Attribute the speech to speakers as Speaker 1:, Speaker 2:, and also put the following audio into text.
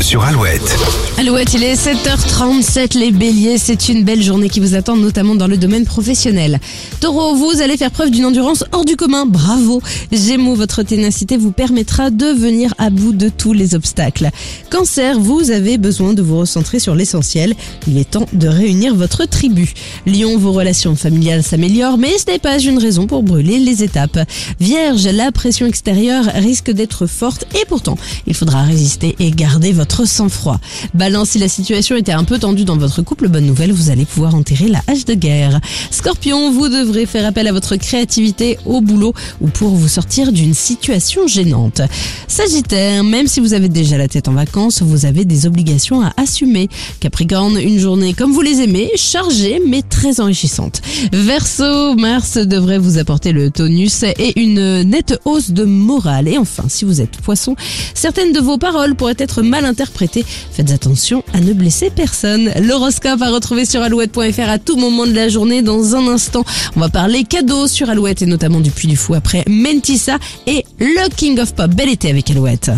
Speaker 1: sur Alouette.
Speaker 2: Alouette, il est 7h37, les béliers, c'est une belle journée qui vous attend, notamment dans le domaine professionnel. Taureau, vous allez faire preuve d'une endurance hors du commun, bravo. Gémeaux, votre ténacité vous permettra de venir à bout de tous les obstacles. Cancer, vous avez besoin de vous recentrer sur l'essentiel, il est temps de réunir votre tribu. Lion, vos relations familiales s'améliorent, mais ce n'est pas une raison pour brûler les étapes. Vierge, la pression extérieure risque d'être forte et pourtant, il faudra résister et garder votre sang-froid. Balance, si la situation était un peu tendue dans votre couple, bonne nouvelle, vous allez pouvoir enterrer la hache de guerre. Scorpion, vous devrez faire appel à votre créativité au boulot ou pour vous sortir d'une situation gênante. Sagittaire, même si vous avez déjà la tête en vacances, vous avez des obligations à assumer. Capricorne, une journée comme vous les aimez, chargée mais très enrichissante. Verseau, Mars devrait vous apporter le tonus et une nette hausse de morale. Et enfin, si vous êtes poisson, certaines de vos paroles pourraient être mal interprétées. Faites attention à ne blesser personne. L'horoscope à retrouver sur alouette.fr à tout moment de la journée. Dans un instant, on va parler cadeaux sur Alouette et notamment du Puy du Fou après Mentissa et le King of Pop. Bel été avec Alouette.